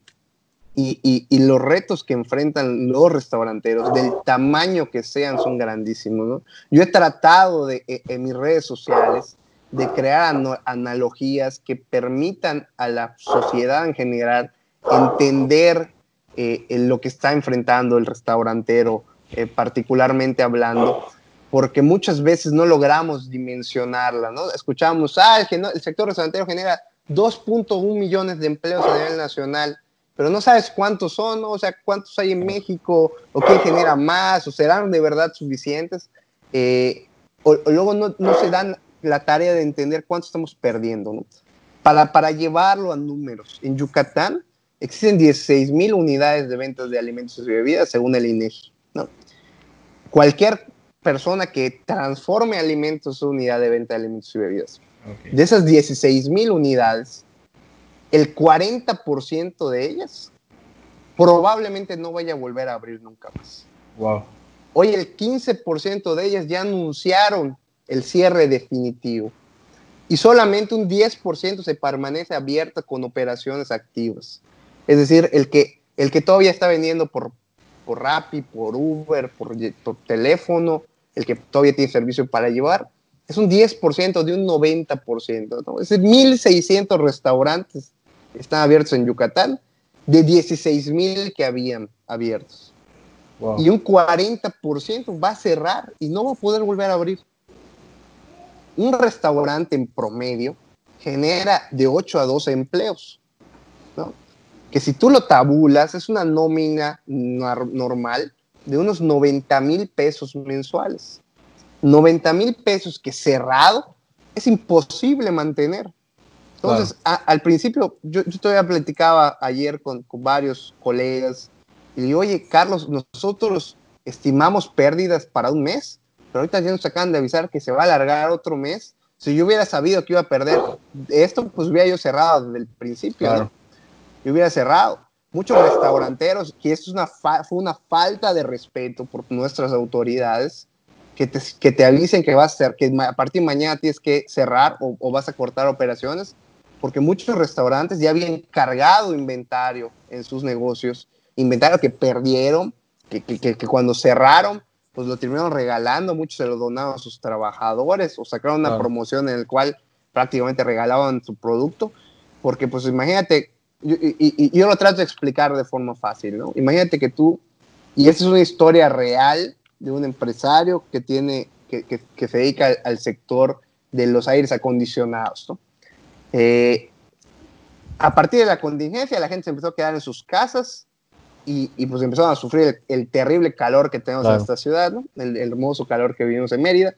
y, los retos que enfrentan los restauranteros, del tamaño que sean, son grandísimos. Yo he tratado de, e, en mis redes sociales de crear analogías que permitan a la sociedad en general entender eh, lo que está enfrentando el restaurantero, eh, particularmente hablando, porque muchas veces no logramos dimensionarla, ¿no? Escuchamos, ah, el, el sector restaurantero genera 2.1 millones de empleos a nivel nacional, pero no sabes cuántos son, o sea, cuántos hay en México, o quién genera más, o serán de verdad suficientes, eh, o, luego no, no, se dan la tarea de entender cuánto estamos perdiendo, ¿no? Para, para llevarlo a números, en Yucatán, Existen 16 mil unidades de ventas de alimentos y bebidas según el INEGI. ¿no? Cualquier persona que transforme alimentos en unidad de venta de alimentos y bebidas. De esas 16 mil unidades, el 40% de ellas probablemente no vaya a volver a abrir nunca más. Wow. Hoy el 15% de ellas ya anunciaron el cierre definitivo y solamente un 10% se permanece abierta con operaciones activas. Es decir, el que, el que todavía está vendiendo por, por Rappi, por Uber, por, teléfono, el que todavía tiene servicio para llevar, es un 10% de un 90%. ¿no? Es decir, 1.600 restaurantes están abiertos en Yucatán de 16.000 que habían abiertos. Y un 40% va a cerrar y no va a poder volver a abrir. Un restaurante en promedio genera de 8 a 12 empleos. ¿no? que si tú lo tabulas es una nómina normal de unos 90 mil pesos mensuales. 90 mil pesos que cerrado es imposible mantener. Entonces, al principio, yo, yo, todavía platicaba ayer con, con, varios colegas y digo, oye, Carlos, nosotros estimamos pérdidas para un mes, pero ahorita ya nos acaban de avisar que se va a alargar otro mes. Si yo hubiera sabido que iba a perder esto, pues hubiera yo cerrado desde el principio y hubiera cerrado. Muchos restauranteros, que esto es una fue una falta de respeto por nuestras autoridades, que te, que te avisen que vas a ser, que a partir de mañana tienes que cerrar o, o vas a cortar operaciones, porque muchos restaurantes ya habían cargado inventario en sus negocios, inventario que perdieron, que, que, que, cuando cerraron, pues lo terminaron regalando, muchos se lo donaban a sus trabajadores o sacaron una promoción en la cual prácticamente regalaban su producto, porque pues imagínate, y, yo lo trato de explicar de forma fácil, ¿no? Imagínate que tú, y esta es una historia real de un empresario que tiene, que, que, se dedica al, sector de los aires acondicionados, ¿no? Eh, a partir de la contingencia, la gente se empezó a quedar en sus casas y, y pues empezaron a sufrir el, terrible calor que tenemos en esta ciudad, ¿no? El, el, hermoso calor que vivimos en Mérida.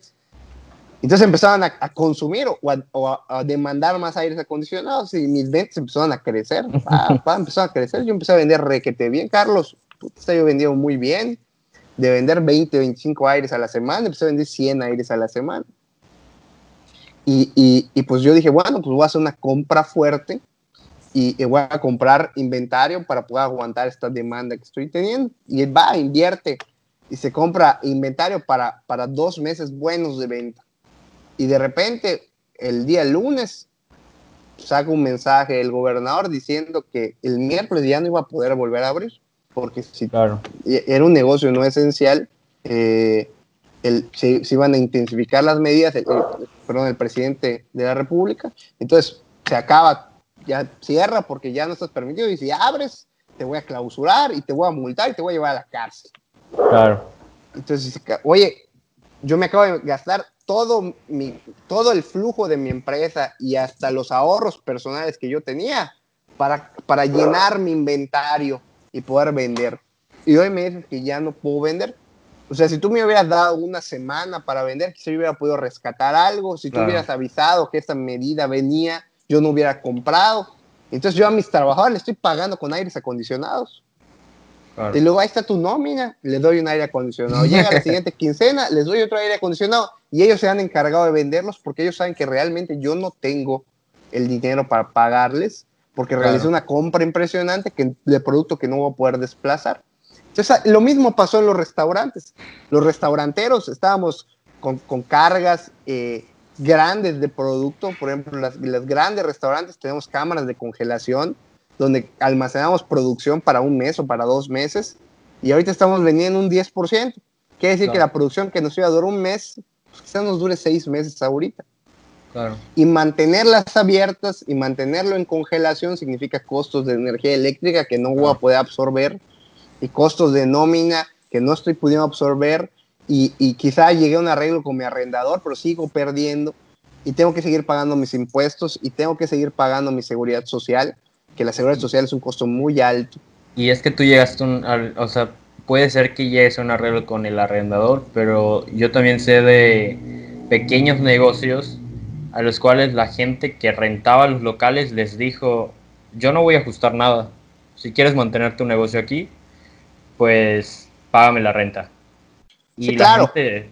Entonces empezaban a, consumir o, a, demandar más aires acondicionados y mis ventas empezaron a crecer. [laughs] Ah, empezaron a crecer. Yo empecé a vender requete bien, Carlos. Puta, yo vendía muy bien. De vender 20, 25 aires a la semana, empecé a vender 100 aires a la semana. Y, y, y pues yo dije, bueno, pues voy a hacer una compra fuerte y, y, voy a comprar inventario para poder aguantar esta demanda que estoy teniendo. Y va, invierte y se compra inventario para, para dos meses buenos de venta y de repente, el día lunes, saca un mensaje el gobernador diciendo que el miércoles ya no iba a poder volver a abrir, porque si claro. era un negocio no esencial, eh, el, se, iban a intensificar las medidas, el, perdón, el presidente de la República, entonces se acaba, ya cierra porque ya no estás permitido, y si abres, te voy a clausurar y te voy a multar y te voy a llevar a la cárcel. Claro. Entonces, oye, yo me acabo de gastar todo, mi, todo el flujo de mi empresa y hasta los ahorros personales que yo tenía para, para llenar mi inventario y poder vender. Y hoy me dices que ya no puedo vender. O sea, si tú me hubieras dado una semana para vender, quizá yo hubiera podido rescatar algo. Si tú hubieras avisado que esta medida venía, yo no hubiera comprado. Entonces yo a mis trabajadores les estoy pagando con aires acondicionados. Y luego ahí está tu nómina, les doy un aire acondicionado. Llega la [laughs] siguiente quincena, les doy otro aire acondicionado y ellos se han encargado de venderlos porque ellos saben que realmente yo no tengo el dinero para pagarles porque realicé una compra impresionante que, de producto que no voy a poder desplazar. Entonces, lo mismo pasó en los restaurantes. Los restauranteros estábamos con, con cargas eh, grandes de producto, por ejemplo, las, las grandes restaurantes tenemos cámaras de congelación donde almacenamos producción para un mes o para dos meses, y ahorita estamos vendiendo un 10%. Quiere decir que la producción que nos iba a durar un mes, pues quizás nos dure seis meses ahorita. Claro. Y mantenerlas abiertas y mantenerlo en congelación significa costos de energía eléctrica que no voy a poder absorber y costos de nómina que no estoy pudiendo absorber y, y quizá llegué a un arreglo con mi arrendador, pero sigo perdiendo y tengo que seguir pagando mis impuestos y tengo que seguir pagando mi seguridad social que la seguridad social es un costo muy alto. Y es que tú llegaste, un, o sea, puede ser que llegues a un arreglo con el arrendador, pero yo también sé de pequeños negocios a los cuales la gente que rentaba los locales les dijo, yo no voy a ajustar nada. Si quieres mantener tu negocio aquí, pues págame la renta. Y la claro. gente,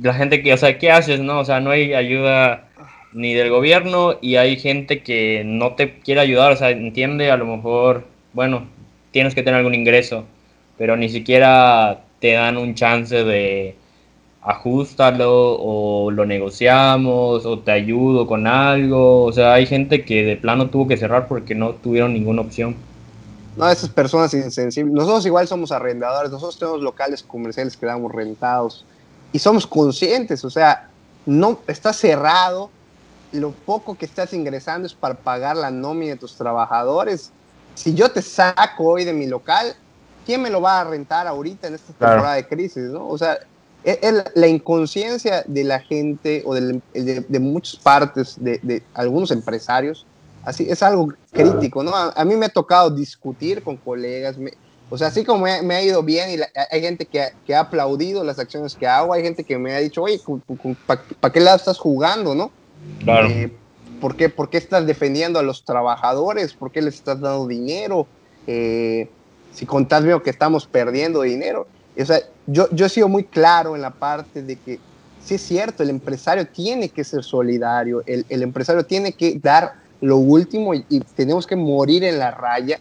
la gente que, o sea, ¿qué haces? No, o sea, no hay ayuda ni del gobierno y hay gente que no te quiere ayudar, o sea, entiende a lo mejor, bueno, tienes que tener algún ingreso, pero ni siquiera te dan un chance de ajustalo o lo negociamos o te ayudo con algo, o sea, hay gente que de plano tuvo que cerrar porque no tuvieron ninguna opción. No, esas personas insensibles. Nosotros igual somos arrendadores, nosotros tenemos locales comerciales que damos rentados y somos conscientes, o sea, no está cerrado, lo poco que estás ingresando es para pagar la nómina de tus trabajadores. Si yo te saco hoy de mi local, ¿quién me lo va a rentar ahorita en esta temporada de crisis? ¿no? O sea, es, la inconsciencia de la gente o de, de, muchas partes, de, de, algunos empresarios, así es algo crítico, ¿no? A, mí me ha tocado discutir con colegas, o sea, así como me, ha ido bien y hay gente que, que, ha aplaudido las acciones que hago, hay gente que me ha dicho, oye, ¿para qué lado estás jugando, no? Claro. Eh, ¿por, qué, ¿por, qué, estás defendiendo a los trabajadores? ¿Por qué les estás dando dinero? Eh, si contás veo que estamos perdiendo dinero. O sea, yo, yo he sido muy claro en la parte de que sí es cierto, el empresario tiene que ser solidario, el, el empresario tiene que dar lo último y, tenemos que morir en la raya,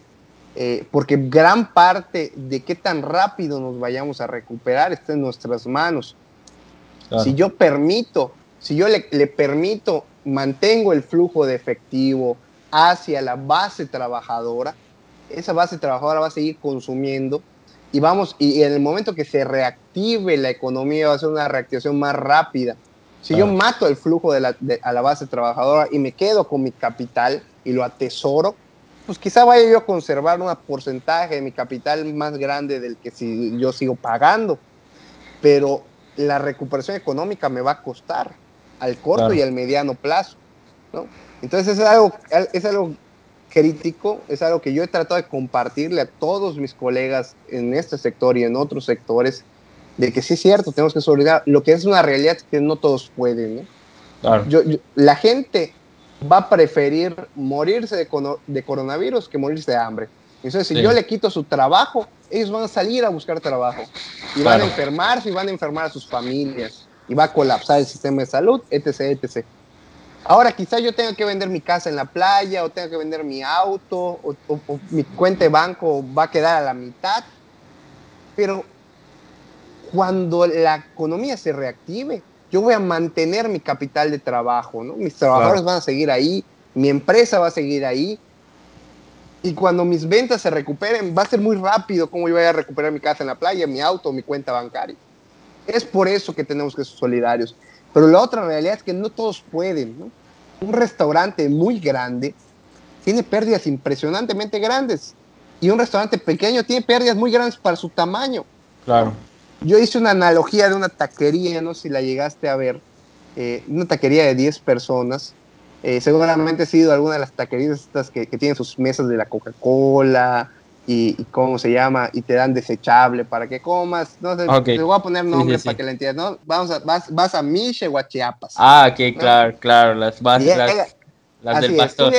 eh, porque gran parte de qué tan rápido nos vayamos a recuperar está en nuestras manos. Si yo permito si yo le, permito, mantengo el flujo de efectivo hacia la base trabajadora, esa base trabajadora va a seguir consumiendo y vamos, y en el momento que se reactive la economía va a ser una reactivación más rápida. Si yo mato el flujo de la, a la base trabajadora y me quedo con mi capital y lo atesoro, pues quizá vaya yo a conservar un porcentaje de mi capital más grande del que si yo sigo pagando, pero la recuperación económica me va a costar al corto y al mediano plazo. ¿no? Entonces es algo, es algo crítico, es algo que yo he tratado de compartirle a todos mis colegas en este sector y en otros sectores, de que sí es cierto, tenemos que solidarizar. Lo que es una realidad que no todos pueden. Yo, la gente va a preferir morirse de, de, coronavirus que morirse de hambre. Entonces, si yo le quito su trabajo, ellos van a salir a buscar trabajo y van a enfermarse y van a enfermar a sus familias y va a colapsar el sistema de salud, etc, etc. Ahora quizás yo tenga que vender mi casa en la playa o tenga que vender mi auto o, mi cuenta de banco va a quedar a la mitad, pero cuando la economía se reactive, yo voy a mantener mi capital de trabajo, ¿no? Mis trabajadores van a seguir ahí, mi empresa va a seguir ahí. Y cuando mis ventas se recuperen, va a ser muy rápido cómo yo voy a recuperar mi casa en la playa, mi auto, mi cuenta bancaria. Es por eso que tenemos que ser solidarios. Pero la otra realidad es que no todos pueden. Un restaurante muy grande tiene pérdidas impresionantemente grandes. Y un restaurante pequeño tiene pérdidas muy grandes para su tamaño. Claro. Yo hice una analogía de una taquería, no sé si la llegaste a ver, eh, una taquería de 10 personas. Eh, seguramente ha sido alguna de las taquerías estas que, que tienen sus mesas de la Coca-Cola y, cómo se llama, y te dan desechable para que comas. No sé, te voy a poner nombre para que la entiendas, ¿no? Vamos a, vas, vas a Miche o a Chiapas. Ah, ok, claro, claro, las, vas, las, las del pastor.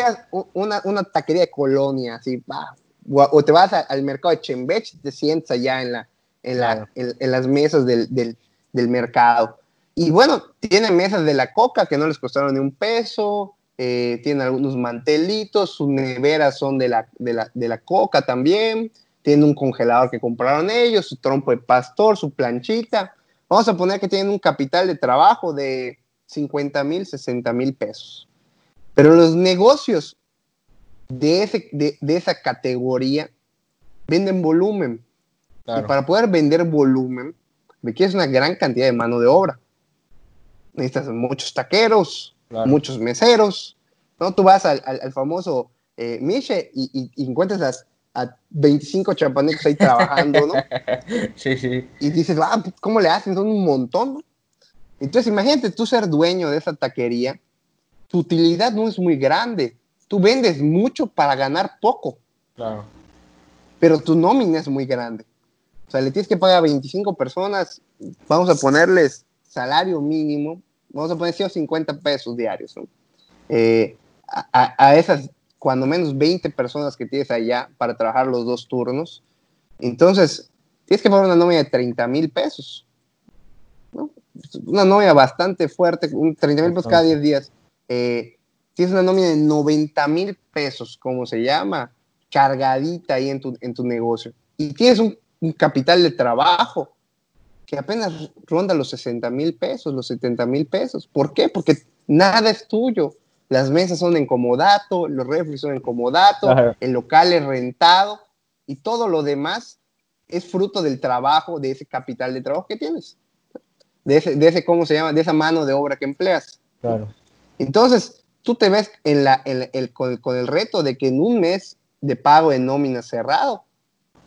una, una taquería de colonia, así, va, o, te vas al mercado de Chembech, te sientas allá en, la, en, la, en, las mesas del, del, del, mercado. Y bueno, tienen mesas de la coca que no les costaron ni un peso, eh, tienen algunos mantelitos, sus neveras son de la, de la, de la coca también, tienen un congelador que compraron ellos, su trompo de pastor, su planchita. Vamos a poner que tienen un capital de trabajo de 50 mil, 60 mil pesos. Pero los negocios de, ese, de, esa categoría venden volumen. Y para poder vender volumen, requieres una gran cantidad de mano de obra. Necesitas muchos taqueros, muchos meseros. ¿no? Tú vas al, al, famoso eh, Miche y, encuentras a, 25 chapanecos ahí trabajando, ¿no? [laughs] sí, sí. Y dices, ah, ¿cómo le hacen? Son un montón, Entonces, imagínate tú ser dueño de esa taquería, tu utilidad no es muy grande tú vendes mucho para ganar poco. Claro. Pero tu nómina es muy grande. O sea, le tienes que pagar a 25 personas, vamos a ponerles salario mínimo, vamos a poner 150 pesos diarios. Eh, a, esas, cuando menos 20 personas que tienes allá para trabajar los dos turnos, entonces tienes que pagar una nómina de 30 mil pesos. Una nómina bastante fuerte, 30 mil pesos cada 10 días. Eh, tienes una nómina de 90 mil pesos, como se llama, cargadita ahí en tu, en tu negocio, y tienes un, capital de trabajo que apenas ronda los 60 mil pesos, los 70 mil pesos. ¿Por qué? Porque nada es tuyo. Las mesas son en comodato, los refres son en comodato, el local es rentado y todo lo demás es fruto del trabajo, de ese capital de trabajo que tienes, de ese, de ese ¿cómo se llama? De esa mano de obra que empleas. Claro. Entonces, tú te ves en la, el, con, el reto de que en un mes de pago de nómina cerrado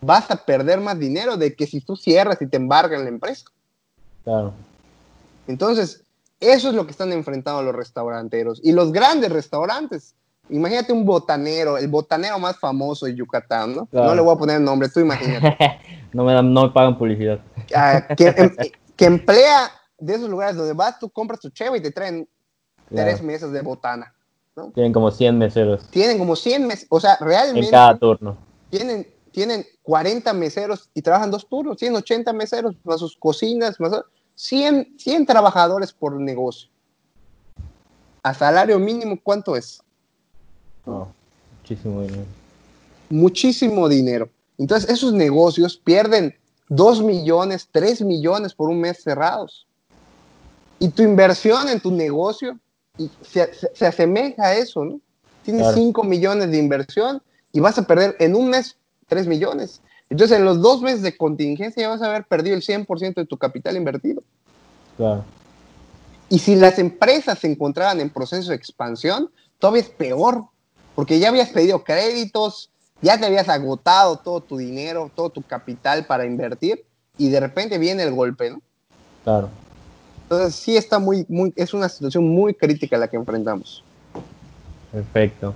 vas a perder más dinero de que si tú cierras y te embargan la empresa. Claro. Entonces, eso es lo que están enfrentando los restauranteros y los grandes restaurantes. Imagínate un botanero, el botanero más famoso de Yucatán, ¿no? No le voy a poner el nombre, tú imagínate. [laughs] no, me dan, no me pagan publicidad. Ah, que, [laughs] em, que, emplea de esos lugares donde vas, tú compras tu cheva y te traen tres mesas de botana. Tienen como 100 meseros. Tienen como 100 meseros, o sea, realmente. En cada turno. Tienen, tienen 40 meseros y trabajan dos turnos, tienen 80 meseros, más sus cocinas, más 100, 100 trabajadores por negocio. A salario mínimo, ¿cuánto es? muchísimo dinero. Muchísimo dinero. Entonces, esos negocios pierden 2 millones, 3 millones por un mes cerrados. Y tu inversión en tu negocio y se, asemeja a eso, ¿no? Tienes 5 millones de inversión y vas a perder en un mes 3 millones. Entonces, en los dos meses de contingencia ya vas a haber perdido el 100% de tu capital invertido. Claro. Y si las empresas se encontraran en proceso de expansión, todavía es peor, porque ya habías pedido créditos, ya te habías agotado todo tu dinero, todo tu capital para invertir, y de repente viene el golpe, ¿no? Claro. Entonces sí está muy, muy, es una situación muy crítica la que enfrentamos. Perfecto.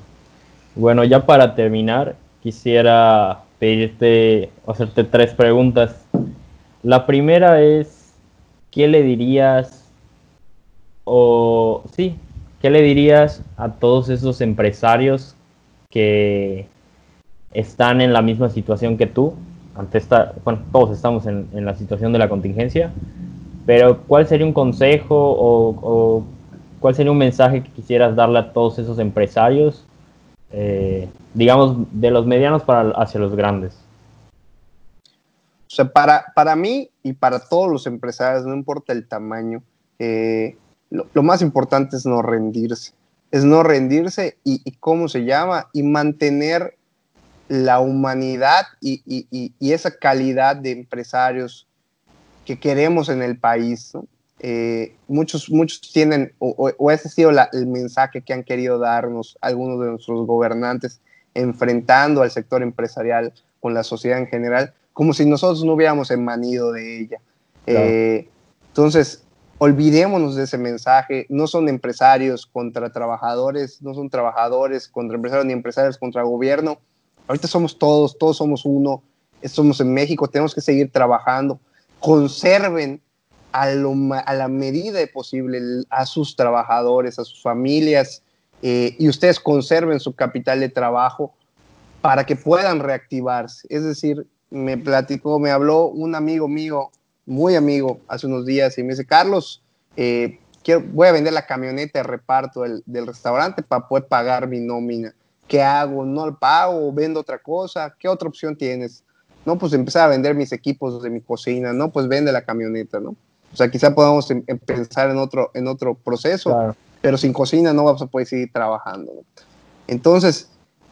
Bueno, ya para terminar, quisiera pedirte, hacerte tres preguntas. La primera es, ¿qué le dirías, o sí, qué le dirías a todos esos empresarios que están en la misma situación que tú? Ante esta, bueno, todos estamos en, en la situación de la contingencia, pero, ¿cuál sería un consejo o, cuál sería un mensaje que quisieras darle a todos esos empresarios, eh, digamos, de los medianos para, hacia los grandes? O sea, para, para mí y para todos los empresarios, no importa el tamaño, eh, lo, más importante es no rendirse. Es no rendirse y, cómo se llama, y mantener la humanidad y, y, y, esa calidad de empresarios que queremos en el país. Eh, muchos, muchos tienen, o, ese ha sido el mensaje que han querido darnos algunos de nuestros gobernantes, enfrentando al sector empresarial con la sociedad en general, como si nosotros no hubiéramos emanido de ella. Eh, entonces, olvidémonos de ese mensaje, no son empresarios contra trabajadores, no son trabajadores contra empresarios ni empresarios contra gobierno. Ahorita somos todos, todos somos uno, somos en México, tenemos que seguir trabajando. Conserven a, la medida posible a sus trabajadores, a sus familias, eh, y ustedes conserven su capital de trabajo para que puedan reactivarse. Es decir, me platicó, me habló un amigo mío, muy amigo, hace unos días y me dice, Carlos, eh, quiero, voy a vender la camioneta de reparto del, restaurante para poder pagar mi nómina. ¿Qué hago? ¿No lo pago? ¿Vendo otra cosa? ¿Qué otra opción tienes? No, pues empezar a vender mis equipos de mi cocina, ¿no? Pues vende la camioneta, ¿no? O sea, quizá podamos em, em, pensar en otro, en otro proceso, pero sin cocina no vamos a poder seguir trabajando. ¿no? Entonces,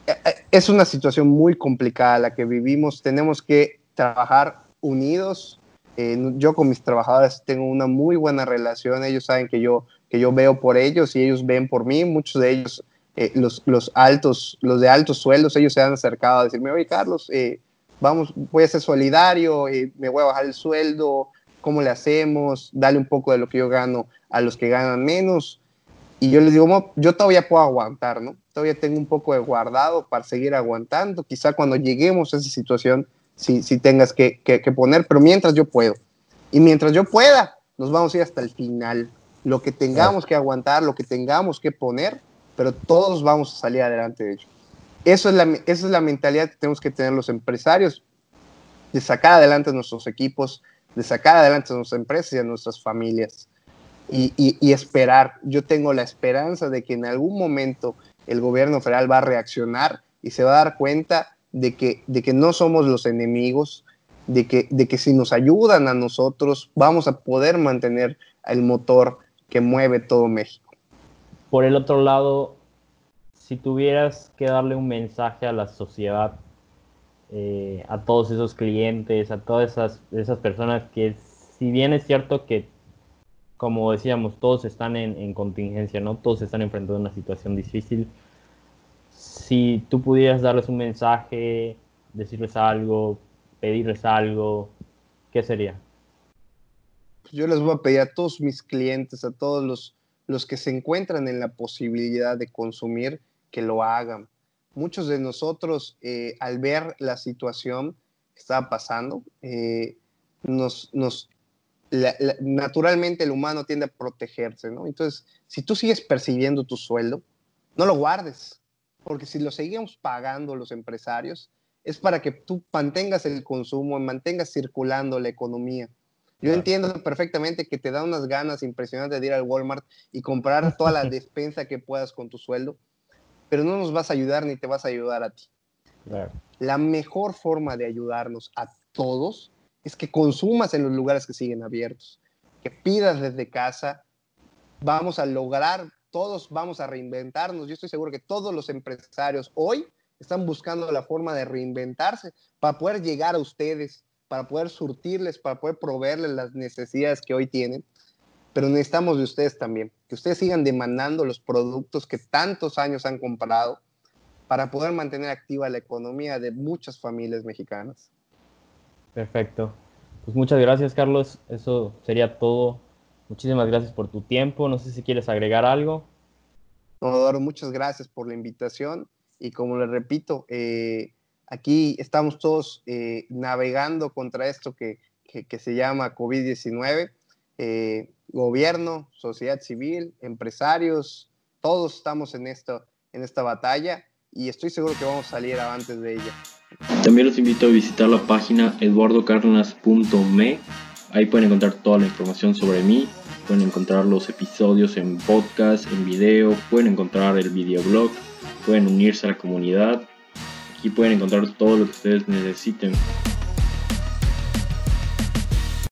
e, e, es una situación muy complicada la que vivimos. Tenemos que trabajar unidos. Eh, yo con mis trabajadores tengo una muy buena relación. Ellos saben que yo, que yo veo por ellos y ellos ven por mí. Muchos de ellos, eh, los, los, altos, los de altos sueldos, ellos se han acercado a decirme, oye, Carlos, eh, vamos, voy a ser solidario, me voy a bajar el sueldo, ¿cómo le hacemos? Dale un poco de lo que yo gano a los que ganan menos. Y yo les digo, yo todavía puedo aguantar, ¿no? Todavía tengo un poco de guardado para seguir aguantando. Quizá cuando lleguemos a esa situación, si sí, tengas que, que, poner, pero mientras yo puedo. Y mientras yo pueda, nos vamos a ir hasta el final. Lo que tengamos que aguantar, lo que tengamos que poner, pero todos vamos a salir adelante de ello. Eso es la, esa es la mentalidad que tenemos que tener los empresarios, de sacar adelante nuestros equipos, de sacar adelante nuestras empresas y a nuestras familias. Y, y, esperar. Yo tengo la esperanza de que en algún momento el gobierno federal va a reaccionar y se va a dar cuenta de que, de que no somos los enemigos, de que, de que si nos ayudan a nosotros vamos a poder mantener el motor que mueve todo México. Por el otro lado, si tuvieras que darle un mensaje a la sociedad, eh, a todos esos clientes, a todas esas, esas personas que, si bien es cierto que, como decíamos, todos están en, contingencia, ¿no? Todos están enfrentando una situación difícil. Si tú pudieras darles un mensaje, decirles algo, pedirles algo, ¿qué sería? Yo les voy a pedir a todos mis clientes, a todos los, los que se encuentran en la posibilidad de consumir, que lo hagan. Muchos de nosotros, eh, al ver la situación que estaba pasando, eh, nos, nos naturalmente el humano tiende a protegerse, ¿no? Entonces, si tú sigues percibiendo tu sueldo, no lo guardes, porque si lo seguimos pagando los empresarios, es para que tú mantengas el consumo, mantengas circulando la economía. Yo entiendo perfectamente que te da unas ganas impresionantes de ir al Walmart y comprar toda la [laughs] despensa que puedas con tu sueldo, pero no nos vas a ayudar ni te vas a ayudar a ti. La mejor forma de ayudarnos a todos es que consumas en los lugares que siguen abiertos, que pidas desde casa. Vamos a lograr, todos vamos a reinventarnos. Yo estoy seguro que todos los empresarios hoy están buscando la forma de reinventarse para poder llegar a ustedes, para poder surtirles, para poder proveerles las necesidades que hoy tienen pero necesitamos de ustedes también, que ustedes sigan demandando los productos que tantos años han comprado para poder mantener activa la economía de muchas familias mexicanas. Perfecto. Pues muchas gracias, Carlos. Eso sería todo. Muchísimas gracias por tu tiempo. No sé si quieres agregar algo. No, muchas gracias por la invitación. Y como les repito, eh, aquí estamos todos eh, navegando contra esto que, que se llama COVID-19 eh, gobierno, sociedad civil, empresarios, todos estamos en, esto, en esta batalla y estoy seguro que vamos a salir antes de ella. También los invito a visitar la página eduardocardenas.me. Ahí pueden encontrar toda la información sobre mí, pueden encontrar los episodios en podcast, en video, pueden encontrar el videoblog, pueden unirse a la comunidad. Aquí pueden encontrar todo lo que ustedes necesiten